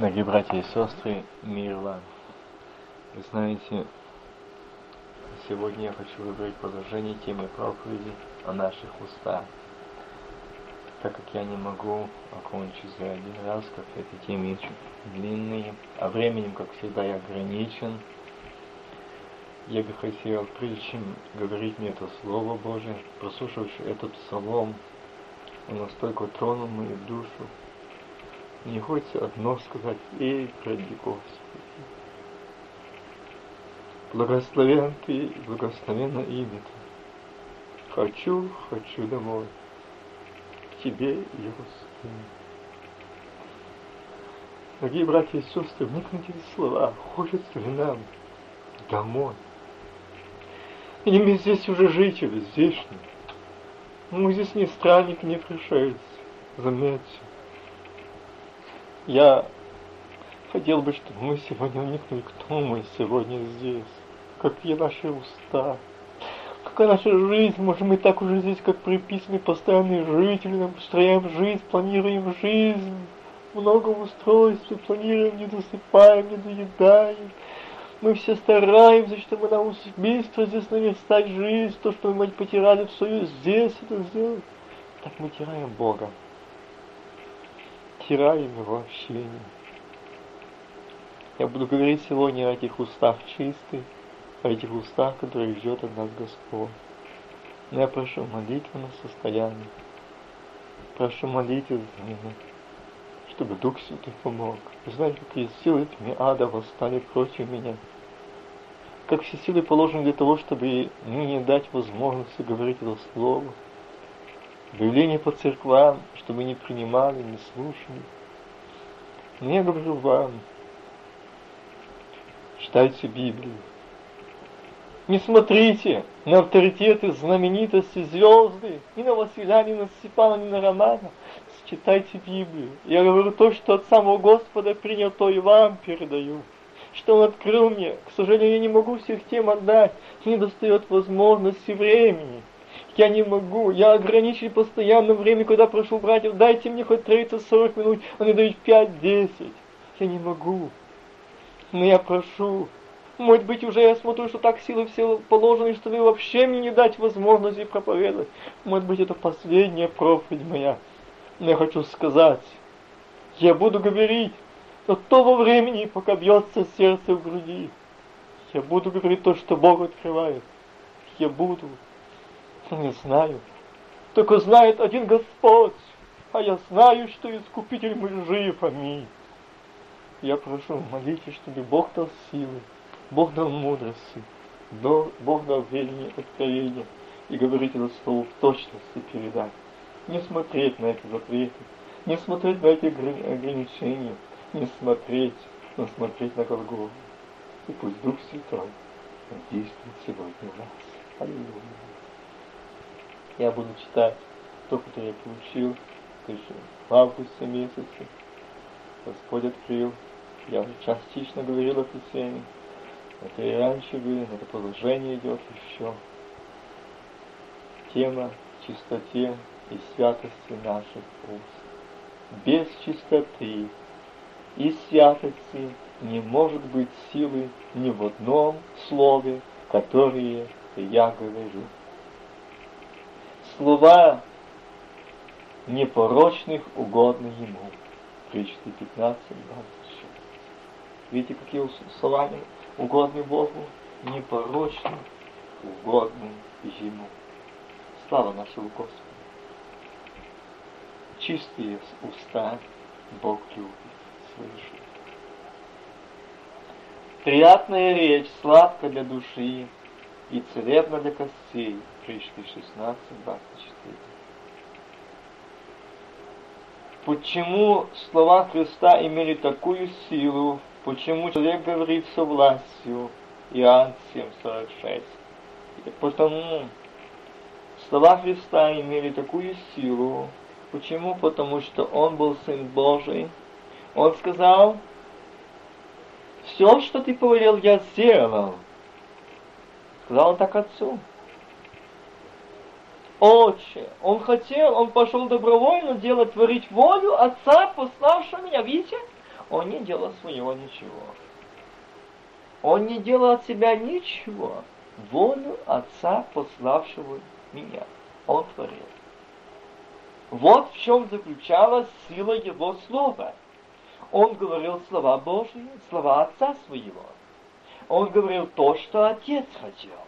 Дорогие братья и сестры, мир вам. Вы знаете, сегодня я хочу выбрать продолжение темы проповеди о наших устах. Так как я не могу окончить за один раз, как эти темы очень длинные, а временем, как всегда, я ограничен, я бы хотел, прежде чем говорить мне это Слово Божие, прослушавший этот псалом, он настолько тронул мою душу, мне хочется одно сказать, эй, ради Господи. Благословен Ты, благословенно имя Ты. Хочу, хочу домой. К Тебе, Иерусалим. Дорогие братья и сестры, вникните в слова. Хочется ли нам домой? Или мы здесь уже жители, здешние? Мы здесь не странник, не пришельцы. Заметьте, я хотел бы, чтобы мы сегодня вникнули, кто мы сегодня здесь, какие наши уста, какая наша жизнь, может мы так уже здесь, как приписаны постоянные жители, нам строим жизнь, планируем жизнь, много устройств, планируем, не засыпаем, не доедаем. Мы все стараемся, чтобы нам быстро здесь наверстать жизнь, то, что мы потеряли в свою здесь, это сделать. Так мы теряем Бога стираем его общение. Я буду говорить сегодня о этих устах чистых, о этих устах, которые ждет от нас Господь. Но я прошу молитвенное состояние. Прошу молитвы за меня, чтобы Дух Святой помог. Знаете, какие силы тьмы ада восстали против меня. Как все силы положены для того, чтобы мне не дать возможности говорить это слово объявление по церквам, чтобы не принимали, не слушали. Но я говорю вам, читайте Библию. Не смотрите на авторитеты, знаменитости, звезды, ни на Василия, ни на Степана, ни на Романа. Читайте Библию. Я говорю то, что от самого Господа принял, то и вам передаю. Что Он открыл мне. К сожалению, я не могу всех тем отдать. Не достает возможности времени. Я не могу, я ограничен постоянно время, когда прошу братьев, дайте мне хоть 30-40 минут, они дают 5-10. Я не могу. Но я прошу. Может быть, уже я смотрю, что так силы все положены, что вы вообще мне не дать возможности проповедовать. Может быть, это последняя проповедь моя. Но хочу сказать, я буду говорить до того времени, пока бьется сердце в груди. Я буду говорить то, что Бог открывает. Я буду не знаю. Только знает один Господь, а я знаю, что Искупитель мой жив, аминь. Я прошу, молитесь, чтобы Бог дал силы, Бог дал мудрости, Бог дал верение, откровение, и говорить это слово в точности передать. Не смотреть на эти запреты, не смотреть на эти ограничения, не смотреть, но смотреть на Голгофу. И пусть Дух Святой действует сегодня в нас. Аллилуйя я буду читать то, что я получил в августе месяце. Господь открыл. Я уже частично говорил этой теме. Это и раньше было, это продолжение идет еще. Тема чистоте и святости наших уст. Без чистоты и святости не может быть силы ни в одном слове, которое я говорю слова непорочных угодны Ему. Притчи 15, 26. Видите, какие слова угодны Богу? Непорочны, угодны Ему. Слава нашего Господа. Чистые уста Бог любит, слышит. Приятная речь, сладко для души и целебна для костей, Пришли 16, 24. Почему слова Христа имели такую силу? Почему человек говорит со властью? Иоанн 7,46. Потому слова Христа имели такую силу. Почему? Потому что Он был Сын Божий. Он сказал, все, что ты повелел, я сделал. Сказал он так отцу. Отче, он хотел, он пошел добровольно делать, творить волю Отца, пославшего меня. Видите? Он не делал своего ничего. Он не делал от себя ничего. Волю Отца, пославшего меня. Он творил. Вот в чем заключалась сила Его Слова. Он говорил слова Божьи, слова Отца Своего. Он говорил то, что Отец хотел.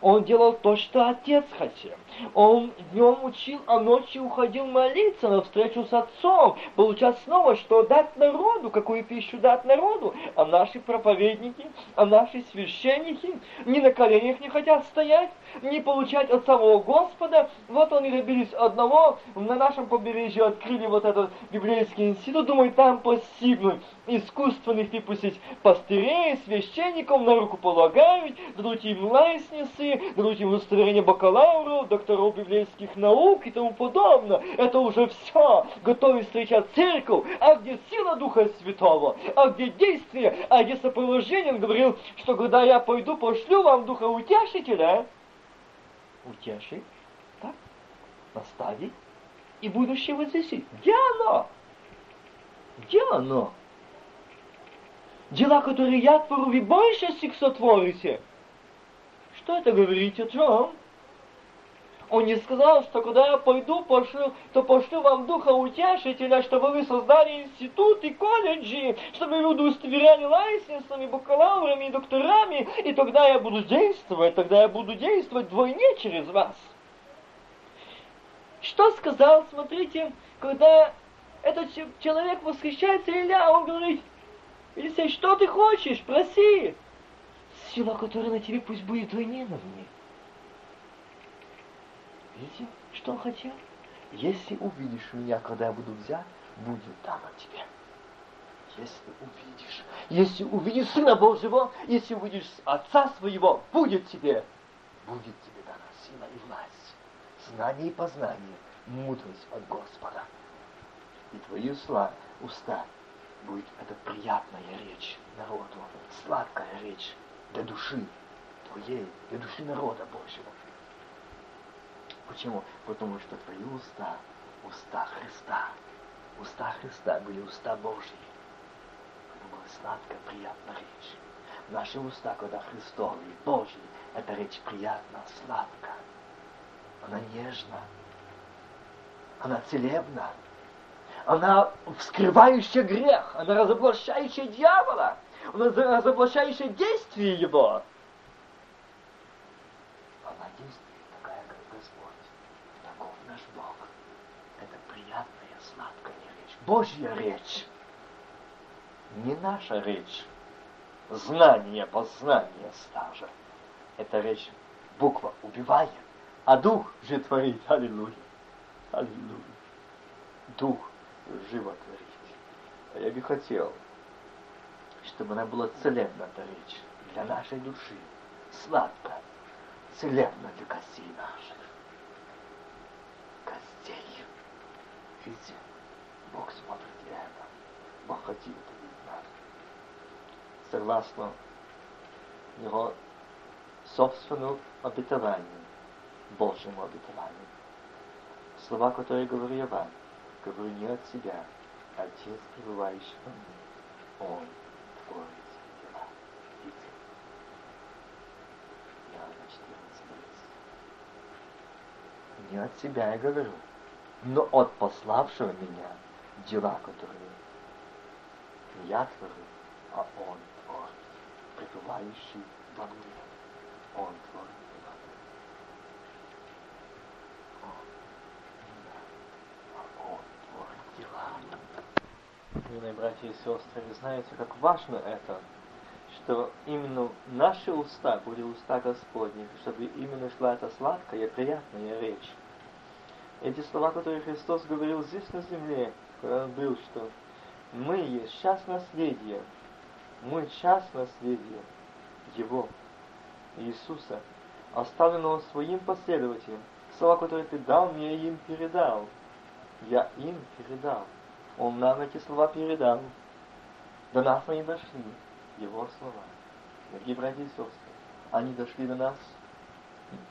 Он делал то, что отец хотел. Он днем учил, а ночью уходил молиться на встречу с отцом, получать снова, что дать народу, какую пищу дать народу. А наши проповедники, а наши священники ни на коленях не хотят стоять, не получать от самого Господа. Вот они добились одного, на нашем побережье открыли вот этот библейский институт, думаю, там постигнуть искусственных выпустить пастырей, священников, на руку полагают, дадут им лайснесы, дадут им удостоверение бакалавров, докторов библейских наук и тому подобное. Это уже все. Готовы встречать церковь. А где сила Духа Святого? А где действие? А где сопровождение? Он говорил, что когда я пойду, пошлю вам Духа Утешителя. Утешить, так, наставить и будущее возвестить. Где оно? Где оно? Дела, которые я творю, вы больше сих сотворите. Что это говорит о чем? Он не сказал, что когда я пойду, пошлю, то пошлю вам духа утешителя, чтобы вы создали институты, колледжи, чтобы вы удостоверяли лайсенсами, бакалаврами и докторами, и тогда я буду действовать, тогда я буду действовать вдвойне через вас. Что сказал, смотрите, когда этот человек восхищается Илья, он говорит, Елисей, что ты хочешь? Проси. Сила, которая на тебе, пусть будет вдвойне на мне. Видите, что он хотел? Если увидишь меня, когда я буду взят, будет дано тебе. Если увидишь, если увидишь Сына Божьего, если увидишь Отца Своего, будет тебе, будет тебе дана сила и власть, знание и познание, мудрость от Господа. И твои уста, уста будет это приятная речь народу, сладкая речь для души твоей, для души народа Божьего. Почему? Потому что твои уста, уста Христа, уста Христа были уста Божьи. Это была сладкая, приятная речь. Наши уста, когда Христовые, Божьи, эта речь приятна, сладкая. Она нежна, она целебна, она вскрывающая грех, она разоблачающая дьявола, она разоблачающая действие его. Она действует такая, как Господь. Таков наш Бог. Это приятная, сладкая речь. Божья речь. Не наша речь. Знание, познание стажа. Это речь буква убивает, а дух же творит. Аллилуйя. Аллилуйя. Дух живо творить. А я бы хотел, чтобы она была целебна, эта речь, для нашей души, сладко, целебна для костей наших. Костей. Видите, Бог смотрит и это. Бог хотел это видеть. Согласно его собственному обетованию, Божьему обетованию. Слова, которые говорю я вам, говорю не от себя, Отец, пребывающий во мне, Он творит дела. Видите? Иоанна 14, Не от себя я говорю, но от пославшего меня дела, которые я творю, а Он творит, пребывающий во мне. Он творит. Милые братья и сестры, вы знаете, как важно это, что именно наши уста были уста Господни, чтобы именно шла эта сладкая, приятная речь. Эти слова, которые Христос говорил здесь на земле, когда Он был, что мы есть часть наследия, мы часть наследия Его, Иисуса, оставленного своим последователям. Слова, которые Ты дал мне, я им передал. Я им передал. Он нам эти слова передал. До нас они дошли, его слова. Дорогие братья и сестры, они дошли до нас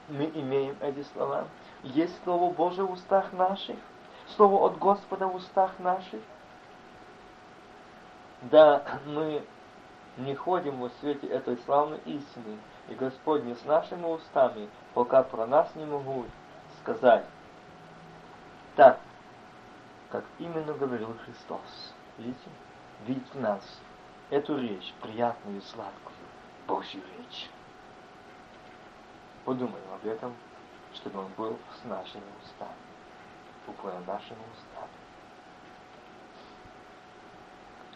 мы имеем эти слова. Есть Слово Божие в устах наших, Слово от Господа в устах наших. Да, мы не ходим во свете этой славной истины, и Господь не с нашими устами, пока про нас не могут сказать так, как именно говорил Христос. Видите? Видите нас эту речь, приятную и сладкую, Божью речь. Подумаем об этом, чтобы он был с нашими устами, буквально нашими устами.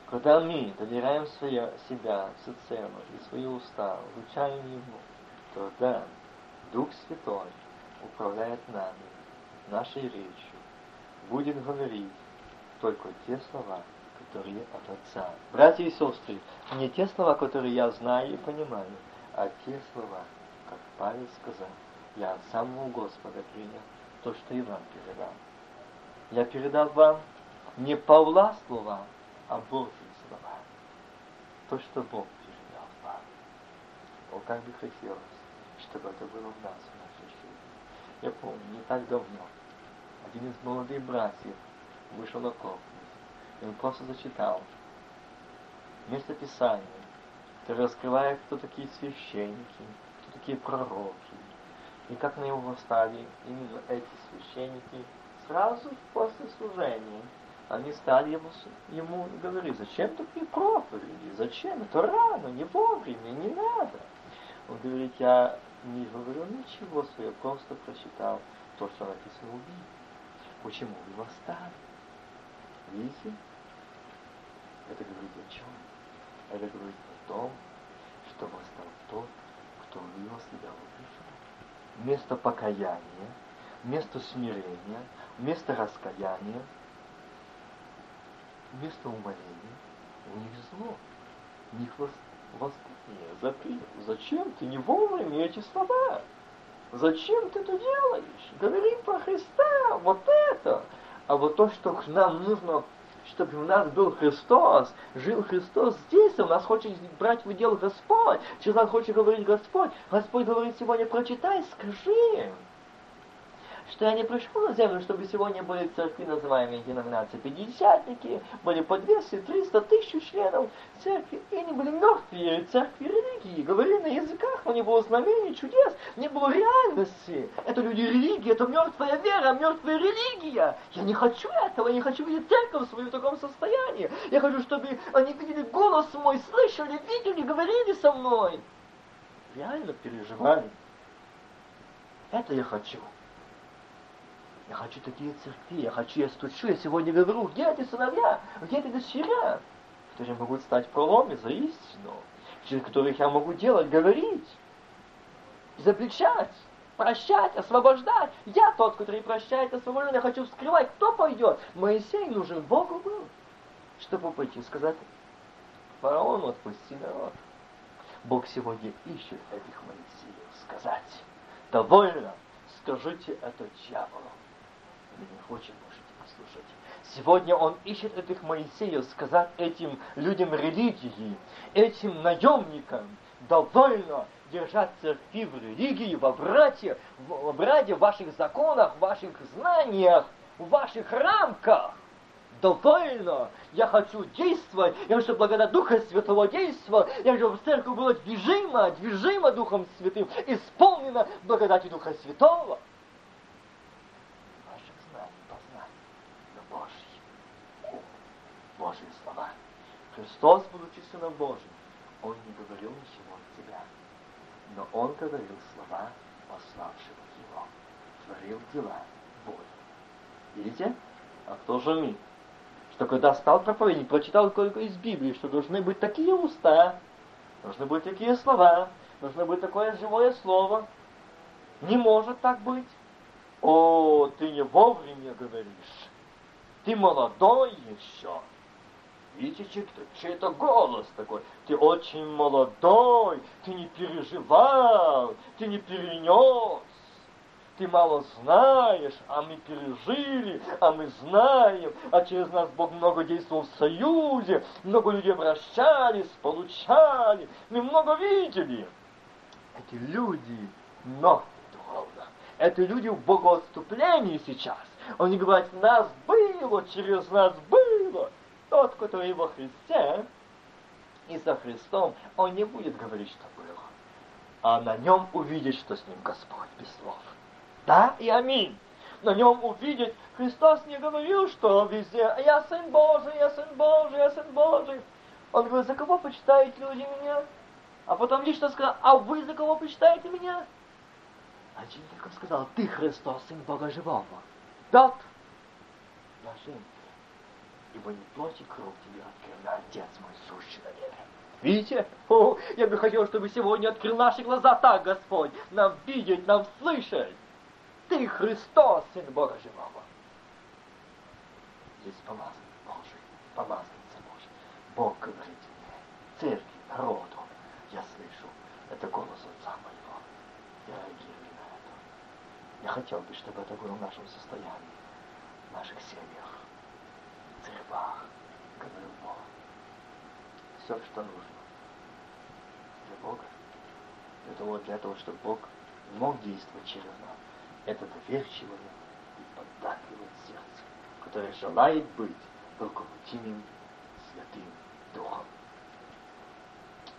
Когда мы доверяем свое, себя всецело и свои уста, изучаем Его, тогда Дух Святой управляет нами, нашей речью, будет говорить только те слова, которые от Отца. Братья и сестры, не те слова, которые я знаю и понимаю, а те слова, как Павел сказал, я от самого Господа принял то, что и вам передал. Я передал вам не Павла слова, а Божьи слова. То, что Бог передал вам. О, как бы хотелось, чтобы это было в нас, в нашей жизни. Я помню, не так давно, один из молодых братьев вышел копну, и он просто зачитал. Место Писания, который раскрывает, кто такие священники, кто такие пророки, и как на него восстали именно эти священники сразу после служения. Они стали ему, ему говорить, зачем такие проповеди, зачем, это рано, не вовремя, не надо. Он говорит, я не говорю ничего своего, просто прочитал то, что написано в Библии. Почему вы восстали? Видите? Это говорит о чем? Это говорит о том, что восстал тот, кто вывел себя в. Вместо покаяния, вместо смирения, вместо раскаяния – вместо умоления у них зло, у них восстание, запрет. Зачем ты не вовремя эти слова? Зачем ты это делаешь? Говори про Христа, вот это. А вот то, что нам нужно, чтобы у нас был Христос, жил Христос здесь, у нас хочет брать в дело Господь. Нас хочет говорить Господь. Господь говорит сегодня, прочитай, скажи что я не пришел на землю, чтобы сегодня были церкви, называемые деноминации пятидесятники, были по 200, 300, тысячу членов церкви, и они были мертвые церкви религии, говорили на языках, но не было знамений, чудес, не было реальности. Это люди религии, это мертвая вера, мертвая религия. Я не хочу этого, я не хочу видеть церковь свою в таком состоянии. Я хочу, чтобы они видели голос мой, слышали, видели, говорили со мной. Реально переживали. Это я хочу. Я хочу такие церкви, я хочу, я стучу, я сегодня говорю, где эти сыновья, где эти дочеря, которые могут стать проломе за истину, через которых я могу делать, говорить, запрещать, прощать, освобождать. Я тот, который прощает, освобождает, я хочу вскрывать, кто пойдет. Моисей нужен Богу был, чтобы пойти сказать фараону, отпусти народ. Бог сегодня ищет этих Моисеев. Сказать, довольно, скажите это дьяволу не хочем можете послушать. Сегодня он ищет этих Моисеев сказать этим людям религии, этим наемникам, довольно держать церкви в религии, во брате, в браде, в ваших законах, в ваших знаниях, в ваших рамках. Довольно! Я хочу действовать, я хочу, благодать Духа Святого действовала, я хочу, чтобы церковь была движима, движима Духом Святым, исполнена благодати Духа Святого. Божьи слова. Христос, будучи Сыном Божьим, Он не говорил ничего от себя, но Он говорил слова пославшего Его, творил дела Божьи. Видите? А кто же мы? Что когда стал проповедник, прочитал только из Библии, что должны быть такие уста, должны быть такие слова, должно быть такое живое слово. Не может так быть. О, ты не вовремя говоришь. Ты молодой еще. Видите, чей это голос такой? Ты очень молодой, ты не переживал, ты не перенес. Ты мало знаешь, а мы пережили, а мы знаем, а через нас Бог много действовал в союзе, много людей обращались, получали, мы много видели. Эти люди мертвые духовно. Это люди в богоотступлении сейчас. Они говорят, нас было, через нас было. Тот, который во Христе, и со Христом, он не будет говорить, что было. А на нем увидит, что с ним Господь без слов. Да и аминь. На нем увидит, Христос не говорил, что везде, я Сын Божий, я Сын Божий, я Сын Божий. Он говорит, за кого почитают люди меня? А потом лично сказал, а вы за кого почитаете меня? Один только сказал, ты Христос, Сын Бога Живого. Да, блажен ибо не плоть и кровь тебе открыл, Отец мой сущий на небе. Видите? О, я бы хотел, чтобы сегодня открыл наши глаза так, Господь, нам видеть, нам слышать. Ты Христос, Сын Бога Живого. Здесь помазан Божий, помазанница Божий. Бог говорит мне, церкви, народу, я слышу, это голос Отца моего. Я реагирую на это. Я хотел бы, чтобы это было в нашем состоянии, в наших семьях, в церквах, говорил Бог. Все, что нужно для Бога, для того, для того, чтобы Бог мог действовать через нас. Это доверчивое и поддакивает сердце, которое желает быть руководимым Святым Духом.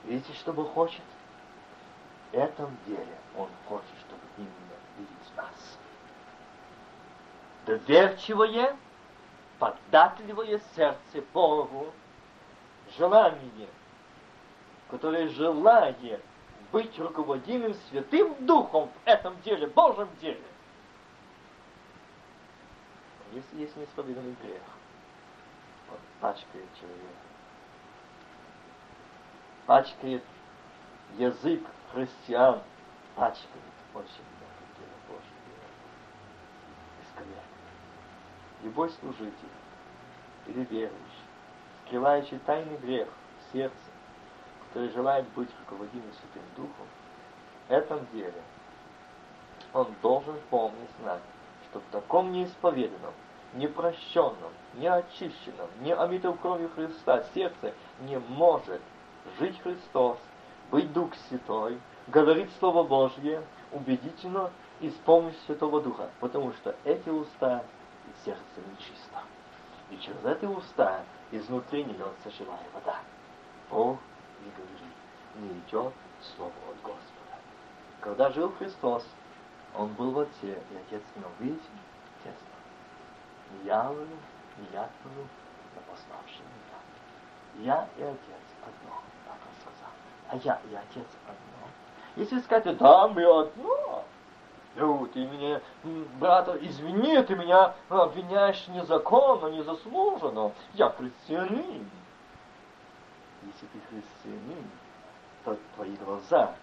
Видите, что Бог хочет? В этом деле Он хочет, чтобы именно видеть нас. Доверчивое, податливое сердце Богу, желание, которое желает быть руководимым Святым Духом в этом деле, Божьем деле. Если есть неисповеданный грех, он пачкает человека пачкает язык христиан, пачкает очень много дела Божьего. Исковеркает. Любой служитель или верующий, скрывающий тайный грех в сердце, который желает быть руководимым Святым Духом, в этом деле он должен помнить знать, что в таком неисповеданном, непрощенном, неочищенном, не омитом кровью Христа сердце не может жить Христос, быть Дух Святой, говорить Слово Божье убедительно и с помощью Святого Духа, потому что эти уста сердце нечисто. И через эти уста изнутри не льется живая вода. Бог не говорит, не идет Слово от Господа. Когда жил Христос, Он был в Отце, и Отец в Нем. Видите? Тесно. Не я говорю, не я говорю, но пославший меня. Я и Отец одно а я и отец одно. Если сказать, да, мы одно, ну, ты меня, брат, извини, ты меня обвиняешь незаконно, незаслуженно. Я христианин. Если ты христианин, то твои глаза,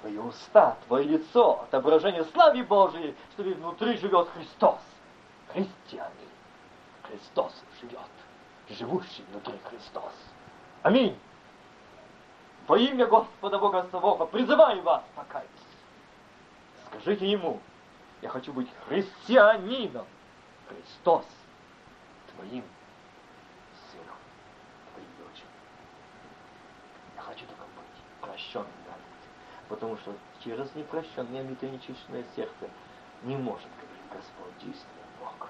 твои уста, твое лицо, отображение славы Божией, что внутри живет Христос. Христианин. Христос живет. Живущий внутри Христос. Аминь. Во имя Господа Бога Савоха призываю вас, покайтесь. Скажите ему, я хочу быть христианином. Христос твоим сыном, твоим дочерью. Я хочу только быть прощенным дарить. Потому что через непрощенное, нечищенное сердце не может, говорить Господь, действует Бог.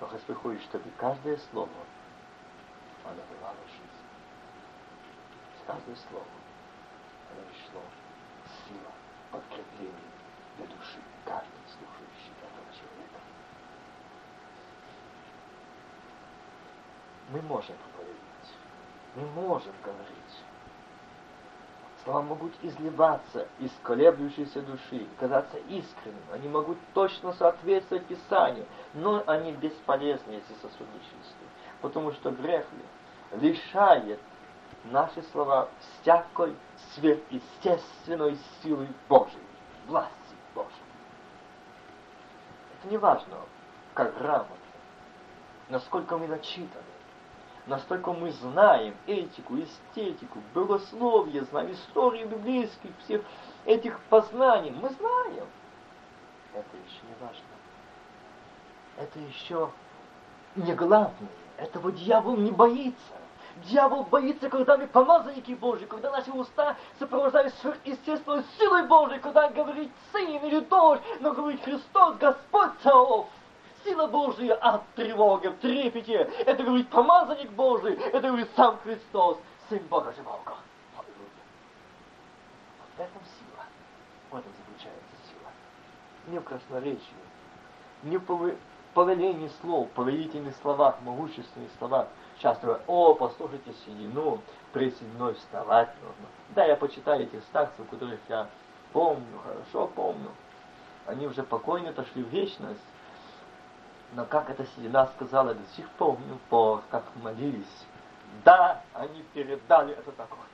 Но Господь хочет, чтобы каждое слово, оно было жизнь каждое слово, оно шло сила, подкрепление для души каждого слушающего этого человека. Мы можем говорить, мы можем говорить. Слова могут изливаться из колеблющейся души, казаться искренним. Они могут точно соответствовать Писанию, но они бесполезны, если сосудничествуют. Потому что грех лишает наши слова всякой сверхъестественной силой Божией, власти Божией. Это не важно, как грамотно, насколько мы начитаны, настолько мы знаем этику, эстетику, богословие, знаем историю библейских, всех этих познаний. Мы знаем. Это еще не важно. Это еще не главное. Этого дьявол не боится. Дьявол боится, когда мы помазанники Божьи, когда наши уста сопровождают сверхъестественной силой Божьей, когда говорит Сын или Дочь, но говорит Христос, Господь Саов. Сила Божья от тревоги, в трепете. Это говорит помазанник Божий, это говорит сам Христос, Сын Бога живого. Вот в этом сила. В этом заключается сила. Не в красноречии, не в повелении слов, повелительных словах, могущественных словах. Часто говорят, о, послушайте седину, при сединой вставать нужно. Да, я почитаю этих старцев, которых я помню, хорошо помню. Они уже покойно отошли в вечность. Но как эта седина сказала, до сих помню, по, как молились. Да, они передали это такое.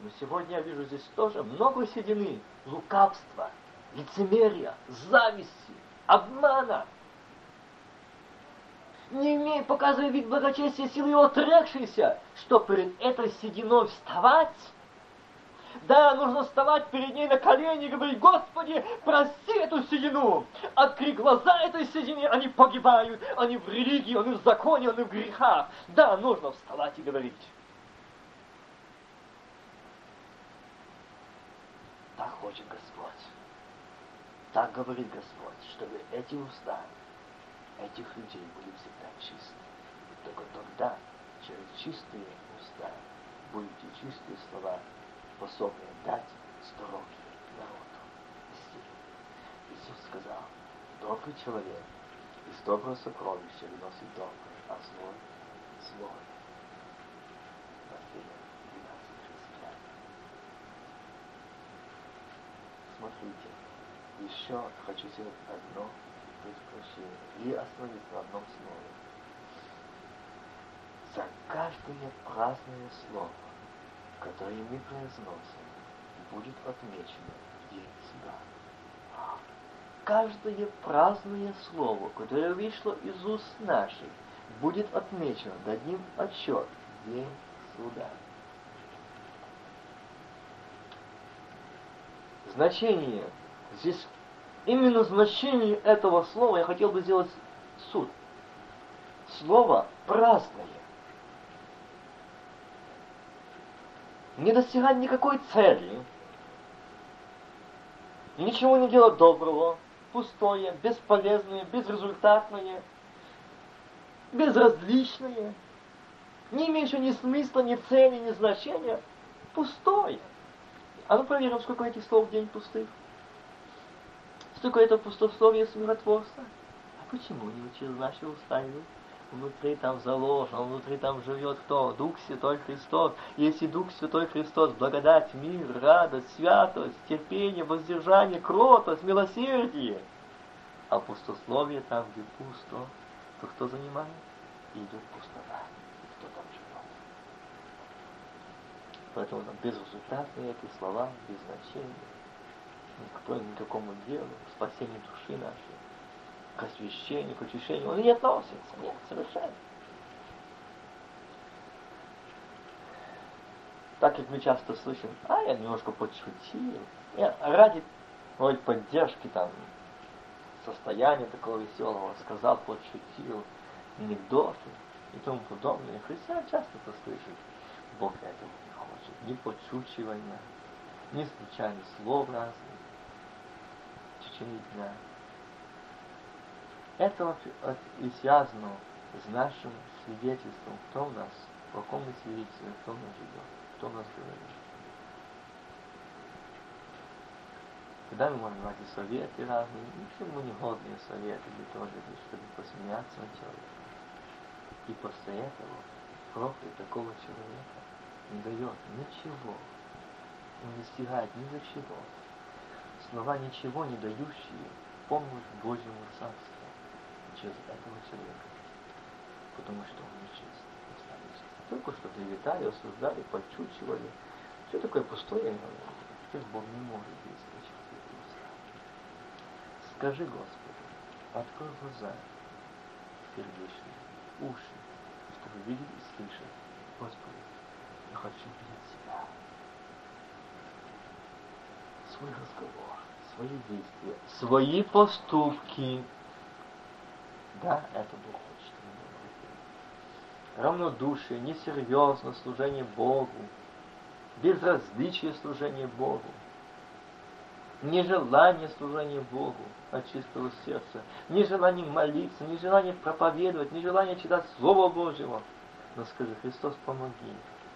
Но сегодня я вижу здесь тоже много седины, лукавства, лицемерия, зависти, обмана. Не имея, показывая вид благочестия силы его отрекшийся, что перед этой сединой вставать, да, нужно вставать перед ней на колени и говорить, Господи, прости эту седину. Открой глаза этой седине, они погибают, они в религии, они в законе, они в грехах. Да, нужно вставать и говорить. Так хочет Господь. Так говорит Господь, чтобы эти уста этих людей были всегда чисты. Только тогда, через чистые уста, будете чистые слова способны дать здоровье народу и Иисус сказал, добрый человек из доброго сокровища выносит доброе, а злой – злое. Матфея 12, Смотрите, еще хочу сделать одно предупреждение и остановиться на одном слове. За каждое праздное слово которые мы произносим, будет отмечено в день суда. Каждое праздное слово, которое вышло из уст наших, будет отмечено, дадим отчет в день суда. Значение, здесь именно значение этого слова я хотел бы сделать суд. Слово праздное. Не достигать никакой цели, ничего не делать доброго, пустое, бесполезное, безрезультатное, безразличное, не имеющее ни смысла, ни цели, ни значения, пустое. А ну проверим, сколько этих слов в день пустых. Сколько это пустословие смиротворства. А почему не через наши уста? Внутри там заложен, внутри там живет кто? Дух Святой Христос. Если Дух Святой Христос, благодать, мир, радость, святость, терпение, воздержание, кротость, милосердие. А пустословие там, где пусто, то кто занимает? Идет пустота. Кто там живет? Поэтому там безрезультатные эти слова, без значения. Никто никакому делу, спасению души нашей к освящению, к очищению, он не относится. Нет, совершенно. Так как мы часто слышим, а я немножко подшутил, я ради ой, поддержки там состояния такого веселого сказал, подшутил, анекдоты и тому подобное. Христиан часто это слышит. Бог этого не хочет. Ни подшучивания, ни случайных слов разных в течение дня. Это связано с нашим свидетельством, кто у нас, в каком мы свидетельстве, кто у нас живет, кто у нас говорит. Когда мы можем давать и советы разные, ни к чему не годные советы для того, чтобы посмеяться над человеком. И после этого проклят такого человека не дает ничего, не достигает ни за чего. Слова ничего не дающие помощь Божьему Царству через этого человека, потому что он нечист. Только что клеветали, осуждали, подчучивали. Все такое пустое, теперь Бог не может действовать. Скажи Господу, открой глаза сердечные, уши, чтобы видеть и слышать. Господи, я хочу видеть себя. Свой разговор, свои действия, свои поступки, да, это Бог хочет, чтобы мы равнодушие, несерьезно служение Богу, безразличие служения Богу, нежелание служения Богу от чистого сердца, нежелание молиться, нежелание проповедовать, нежелание читать Слово Божьего. Но скажи, Христос, помоги,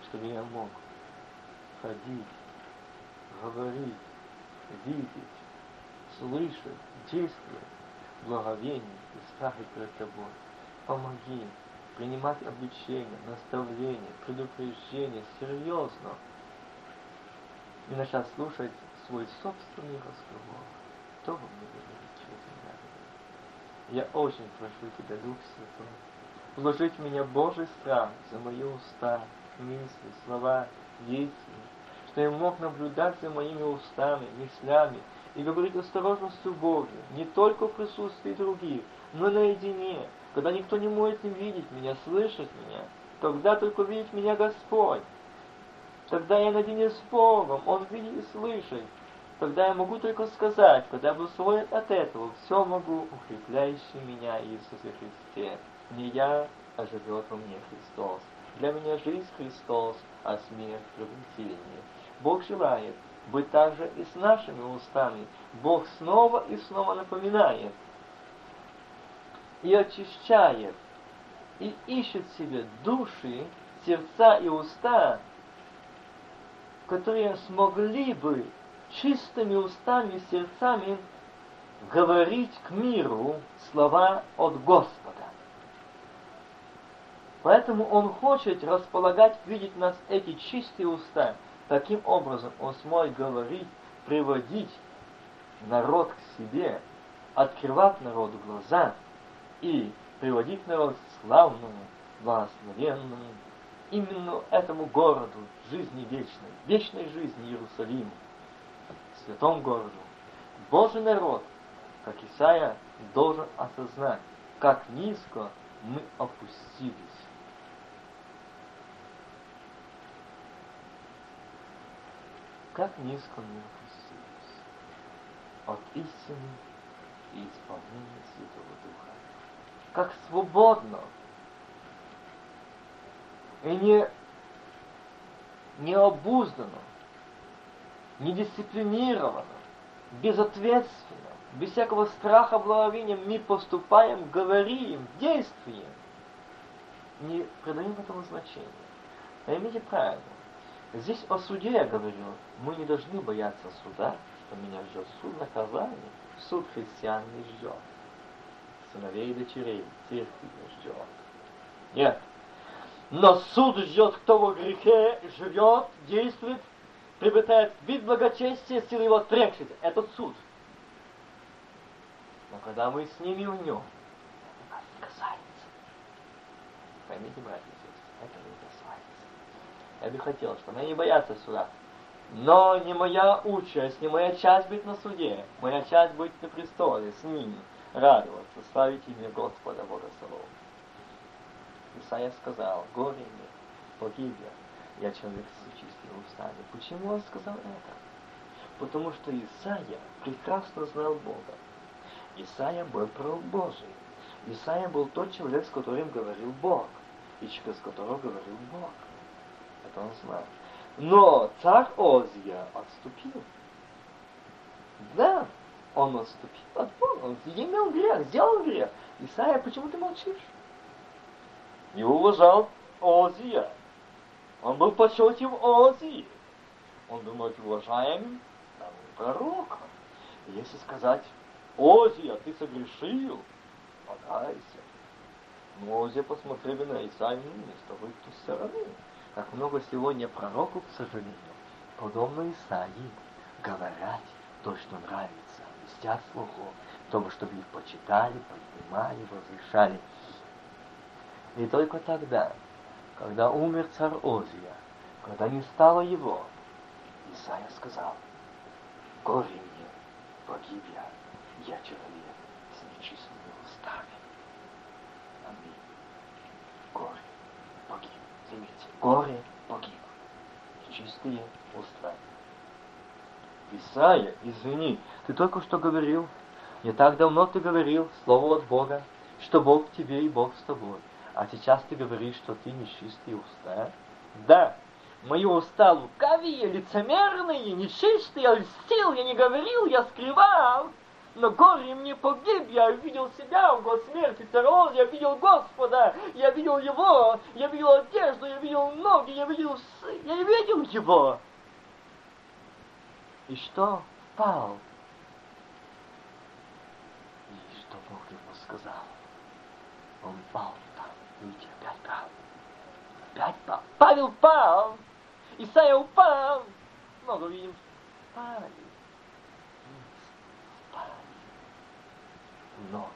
чтобы я мог ходить, говорить, видеть, слышать, действовать, благовение страхе перед Тобой. Помоги принимать обличение, наставление, предупреждение серьезно и начать слушать свой собственный разговор. Кто вам не говорит через меня? Я очень прошу Тебя, Дух Святой, вложить в меня Божий страх за мои уста, мысли, слова, действия, что я мог наблюдать за моими устами, мыслями и говорить осторожностью Божией, не только в присутствии других, но наедине, когда никто не может не видеть меня, слышать меня, тогда только видит меня Господь. Тогда я наедине с Богом, Он видит и слышит. Тогда я могу только сказать, когда свой от этого, все могу, укрепляющий меня Иисусе Христе. Не я, а живет во мне Христос. Для меня жизнь Христос, а смерть приобретение. Бог желает быть также и с нашими устами. Бог снова и снова напоминает и очищает, и ищет себе души, сердца и уста, которые смогли бы чистыми устами и сердцами говорить к миру слова от Господа. Поэтому Он хочет располагать, видеть нас эти чистые уста. Таким образом Он сможет говорить, приводить народ к себе, открывать народу глаза и приводить народ к славному, благословенному, именно этому городу жизни вечной, вечной жизни Иерусалиму святом городу. Божий народ, как Исаия, должен осознать, как низко мы опустились. Как низко мы опустились от истины и исполнения Святого Духа. Как свободно и не необузданно недисциплинированно, безответственно, без всякого страха благовения мы поступаем, говорим, действуем, не придаем этому значения. Поймите правильно, здесь о суде я говорю, мы не должны бояться суда, что меня ждет суд наказание, суд христиан не ждет, сыновей и дочерей, церкви не ждет. Нет. Но суд ждет, кто во грехе живет, действует, приобретает вид благочестия, силы его отрекшись. Это суд. Но когда мы с ними в нем, это нас не касается. Поймите, братья и сестры, это не касается. Я бы хотел, чтобы они не боятся суда. Но не моя участь, не моя часть быть на суде. Моя часть быть на престоле с ними, радоваться, славить имя Господа Бога Солова. Исайя сказал, горе мне, погибель, я человек с чистыми устами. Почему он сказал это? Потому что Исаия прекрасно знал Бога. Исаия был пророк Божий. Исаия был тот человек, с которым говорил Бог, и через которого говорил Бог. Это он знал. Но царь Озия отступил. Да, он отступил от Бога, он имел грех, сделал грех. Исаия, почему ты молчишь? Не уважал Озия. Он был почетен Озии. Он был уважаемым пророком. Если сказать, Озия, ты согрешил, подайся. Но Озия посмотрели на Исаию с тобой в ту сторону. Как много сегодня пророков, к сожалению, подобно Исаии, говорят то, что нравится, вестят слуху, чтобы, чтобы их почитали, поднимали, возвышали. И только тогда, когда умер царь Озия, когда не стало его, Исаия сказал, «Горе мне, погиб я, я человек с нечистыми устами». Аминь. Горе, погиб. Горе, погиб. Нечистые уста. Исаия, извини, ты только что говорил, не так давно ты говорил слово от Бога, что Бог тебе и Бог с тобой. А сейчас ты говоришь, что ты нечистые уста? Да, мои уста лукавые, лицемерные, нечистые, я льстил, я не говорил, я скрывал. Но горе мне погиб, я видел себя в год смерти Террор, я видел Господа, я видел Его, я видел одежду, я видел ноги, я видел, я видел Его. И что? Пал. И что Бог ему сказал? Он пал там. Видите, опять пал. Опять пал. Павел пал. Исайя упал. Много видим. Пали. Но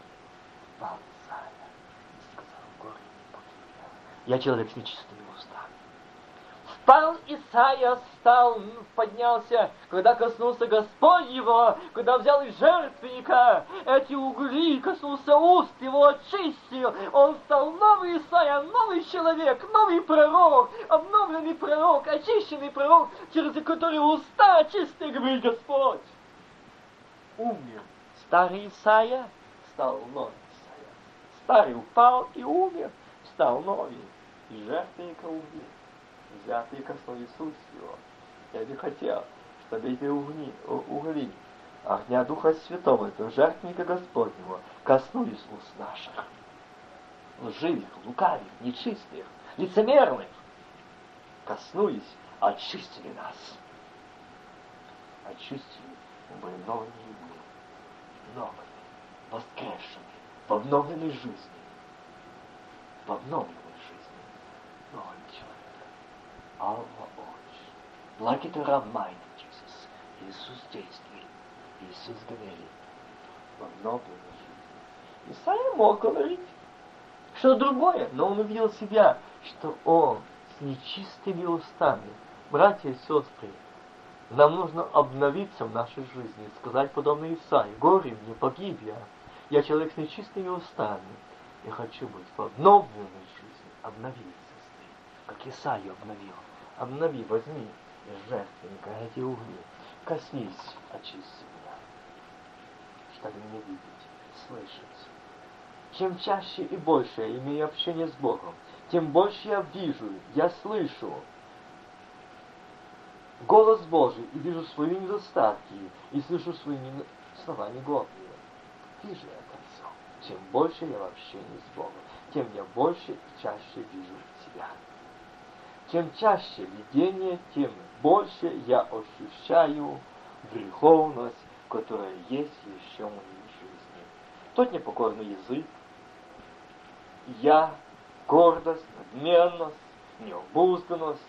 и сказал, горе не погиб я. человек с нечистыми устами. Впал Исаия, стал, поднялся, когда коснулся Господь его, когда взял из жертвенника эти угли, коснулся уст, его очистил. Он стал новый Исаия, новый человек, новый пророк, обновленный пророк, очищенный пророк, через который уста чистые, говорит Господь. Умер старый Исаия, стал новый Старый упал и умер, стал новый. И жертвенника убил. Взятый коснул Иисус его. Я бы хотел, чтобы эти угли, угли огня Духа Святого, этого жертвенника Господнего, коснулись уст наших. Лживых, лукавых, нечистых, лицемерных. Коснулись, очистили нас. Очистили, мы людьми. Новыми воскресшими в обновленной жизни, в обновленной жизни. Нового человека. Our Lord, like it reminded Jesus, Иисус действует, Иисус говорит. В обновленной жизни. Исайя мог говорить что другое, но он увидел себя, что он с нечистыми устами. Братья и сестры, нам нужно обновиться в нашей жизни, сказать подобно Исаии, горе мне, погиб я, я человек с нечистыми устами. Я хочу быть в обновленной жизни. Обнови, сестры, как Исаию обновил. Обнови, возьми жертвенника эти угли. Коснись, очисти меня. Чтобы меня видеть, слышать. Чем чаще и больше я имею общение с Богом, тем больше я вижу, я слышу голос Божий и вижу свои недостатки, и слышу свои слова негодные вижу это все. Чем больше я в общении с Богом, тем я больше и чаще вижу себя. Чем чаще видение, тем больше я ощущаю греховность, которая есть еще в моей жизни. Тот непокорный язык, я, гордость, надменность, необузданность,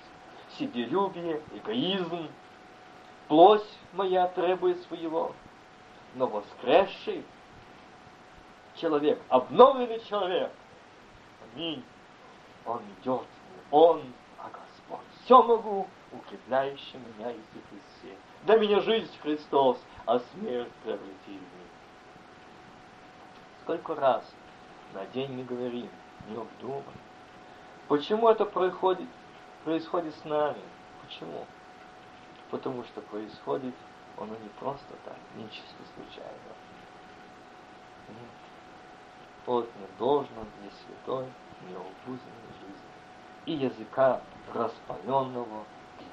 себелюбие, эгоизм, плоть моя требует своего, но воскресший человек, обновленный человек. Аминь. Он идет, он, а Господь. Все могу, укрепляющий меня Иисус Христе. Да меня жизнь Христос, а смерть приобретили. Сколько раз на день мы говорим, не обдумай. Почему это происходит, происходит с нами? Почему? Потому что происходит оно не просто так, не чисто случайно. Нет недолжного, не святой, не обузенной жизни, и языка распаленного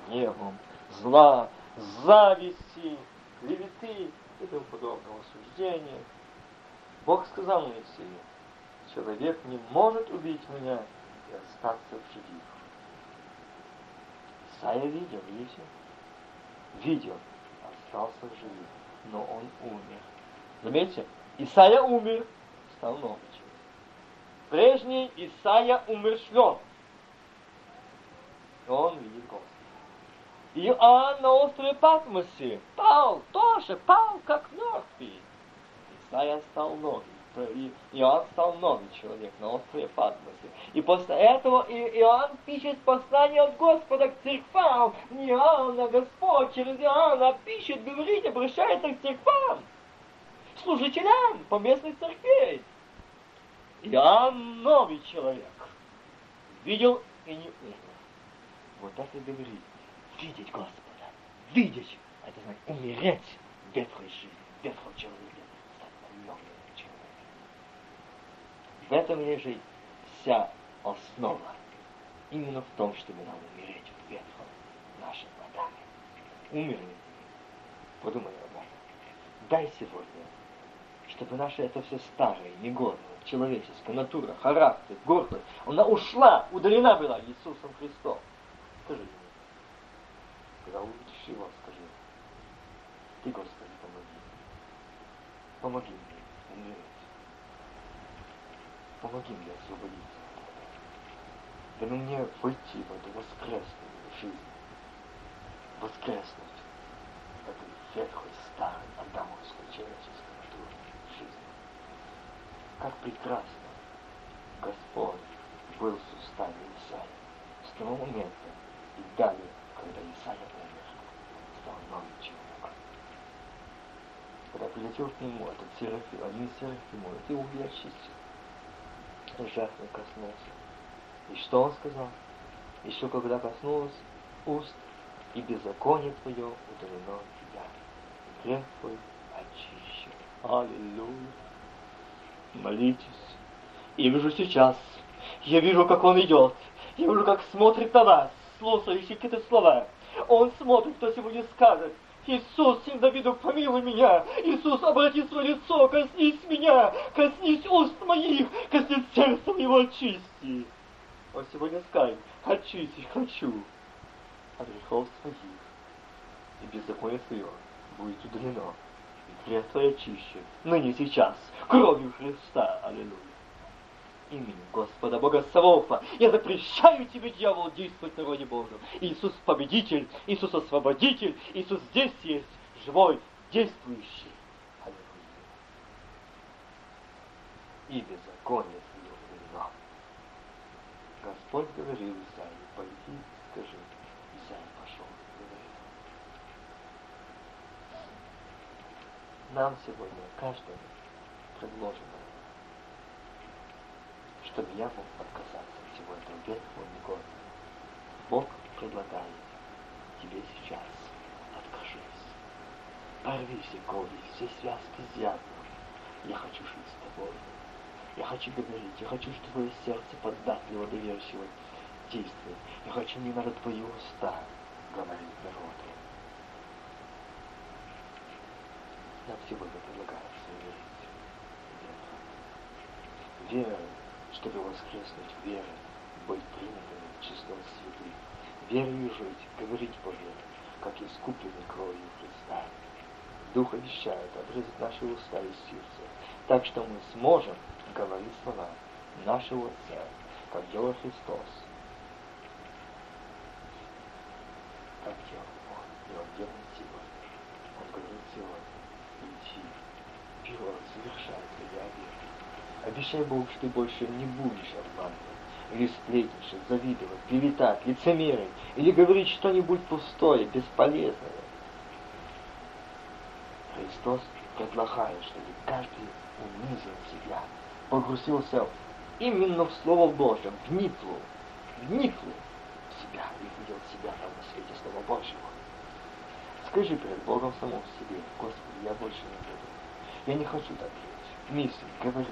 гневом, зла, зависти, клеветы и тому подобного суждения. Бог сказал Моисею, человек не может убить меня и остаться в живых. Исайя видел, видите? Видел, остался в живых, но он умер. Заметьте, Исайя умер, человек. Прежний Исаия умершлен. Он видит Господа. Иоанн на острове Патмосе пал, тоже пал, как мертвый. Исаия стал новый. Иоанн стал новый человек на острове Патмосе. И после этого Иоанн пишет послание от Господа к церквам. Иоанна, Господь через Иоанна пишет, говорит, обращается к церквам служителям поместных церквей. Я новый человек. Видел и не умер. Вот это говорит. Видеть Господа. Видеть. Это значит умереть ветхой жизни, ветхого человека. Стать новым человеком. В этом лежит вся основа именно в том, чтобы нам умереть в ветхом нашем Адаме. Умерли. Подумай об этом. Дай сегодня, чтобы наша это все старое, негодное, человеческая натура, характер, гордость, она ушла, удалена была Иисусом Христом. Скажи мне, когда увидишь его, скажи, ты, Господи, помоги. Помоги мне умереть. Помоги мне освободиться. Да ну мне войти в эту воскресную жизнь. Воскреснуть в этой ветхой, старой, адамовской человеческой натуре жизни. Как прекрасно Господь был в суставе Исаия с того момента и далее, когда Исаия умер, стал новым человеком. Когда прилетел к нему этот Серафим, один из Серафимов, ты увечился, жертвы коснулся. И что он сказал? Еще когда коснулась уст, и беззаконие твое удалено тебя, грех твой очищен. Аллилуйя. Молитесь. Я вижу сейчас, я вижу, как он идет, я вижу, как смотрит на вас, слушающий какие-то слова. Он смотрит, кто сегодня скажет, Иисус, сын Давиду, помилуй меня. Иисус, обрати свое лицо, коснись меня, коснись уст моих, коснись сердца моего, очисти. Он сегодня скажет, очисти, хочу от грехов своих, и беззаконие свое будет удалено. Твой очищен, ныне сейчас, кровью Христа. Аллилуйя именем Господа Бога Савофа. Я запрещаю тебе, дьявол, действовать в народе Божьем. Иисус победитель, Иисус освободитель, Иисус здесь есть, живой, действующий. Аллилуйя. И беззаконие твое удалено. Господь говорил Исаии, пойди, скажи. Исаия пошел, говорит. Нам сегодня каждому предложено чтобы я мог отказаться от всего этого. Бог предлагает тебе сейчас откажись. Порви все годы, все связки с дьяволом. Я хочу жить с тобой. Я хочу говорить, я хочу, чтобы твое сердце податливо, доверчиво действовать. Я хочу не надо твои уста говорить народу. Нам сегодня предлагается верить. Вера чтобы воскреснуть верой, быть принятыми в число святых, верою жить, говорить Божье, как искуплены кровью Христа. Дух обещает обрезать наши уста и сердце, так что мы сможем говорить слова нашего Отца, как делал Христос. Как делал Он, и Он делает сегодня. Он говорит сегодня, иди, первое совершает твоя вера. Обещай Бог, что ты больше не будешь обманывать, или сплетничать, завидовать, клеветать, лицемерить, или говорить что-нибудь пустое, бесполезное. Христос предлагает, чтобы каждый унизил себя, погрузился именно в Слово Божье, вникло, вникло в себя и видел себя там на свете Слова Божьего. Скажи перед Богом самому себе, Господи, я больше не буду. Я не хочу так жить, мыслить, говорить,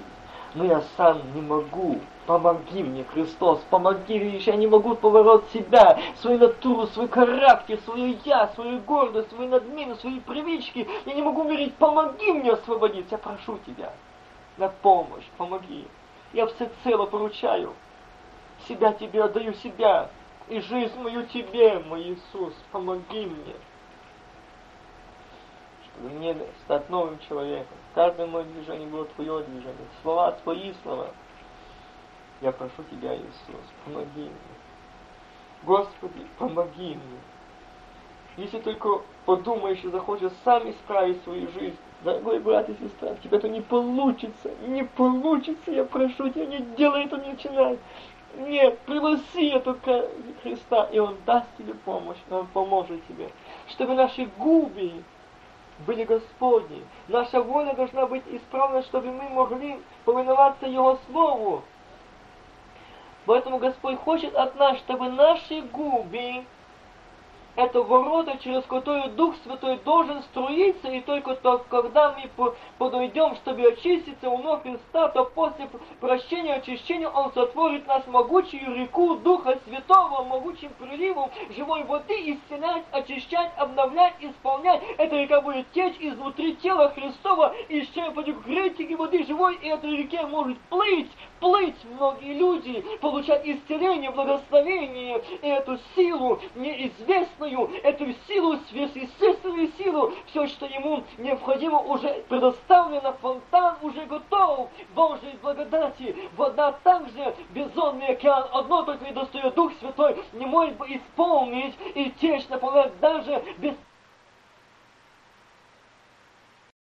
но я сам не могу. Помоги мне, Христос, помоги, видишь, я не могу поворот себя, свою натуру, свой характер, свою я, свою гордость, свою надмену, свои привычки. Я не могу умереть, помоги мне освободиться, я прошу Тебя на помощь, помоги. Я всецело поручаю, себя Тебе отдаю себя, и жизнь мою Тебе, мой Иисус, помоги мне мне стать новым человеком. Каждое мое движение было Твое движение. Слова Твои слова. Я прошу Тебя, Иисус, помоги мне. Господи, помоги мне. Если только подумаешь и захочешь сам исправить свою жизнь, дорогой брат и сестра, у тебя это не получится, не получится, я прошу тебя, не делай это, не начинай. Нет, пригласи этого Христа, и Он даст тебе помощь, Он поможет тебе. Чтобы наши губы были Господни. Наша воля должна быть исправна, чтобы мы могли повиноваться Его Слову. Поэтому Господь хочет от нас, чтобы наши губы это ворота, через которые Дух Святой должен струиться, и только то, когда мы подойдем, чтобы очиститься у ног Христа, то после прощения, очищения Он сотворит нас могучую реку Духа Святого, могучим приливом живой воды, исцелять, очищать, обновлять, исполнять. Эта река будет течь изнутри тела Христова, и исчерпать гретики воды живой, и этой реке может плыть, плыть многие люди, получать исцеление, благословение, и эту силу неизвестную, эту силу, сверхъестественную силу, все, что ему необходимо, уже предоставлено, фонтан уже готов, Божьей благодати, вода также, бездонный океан, одно только и достает Дух Святой, не может исполнить и течь, наполнять даже без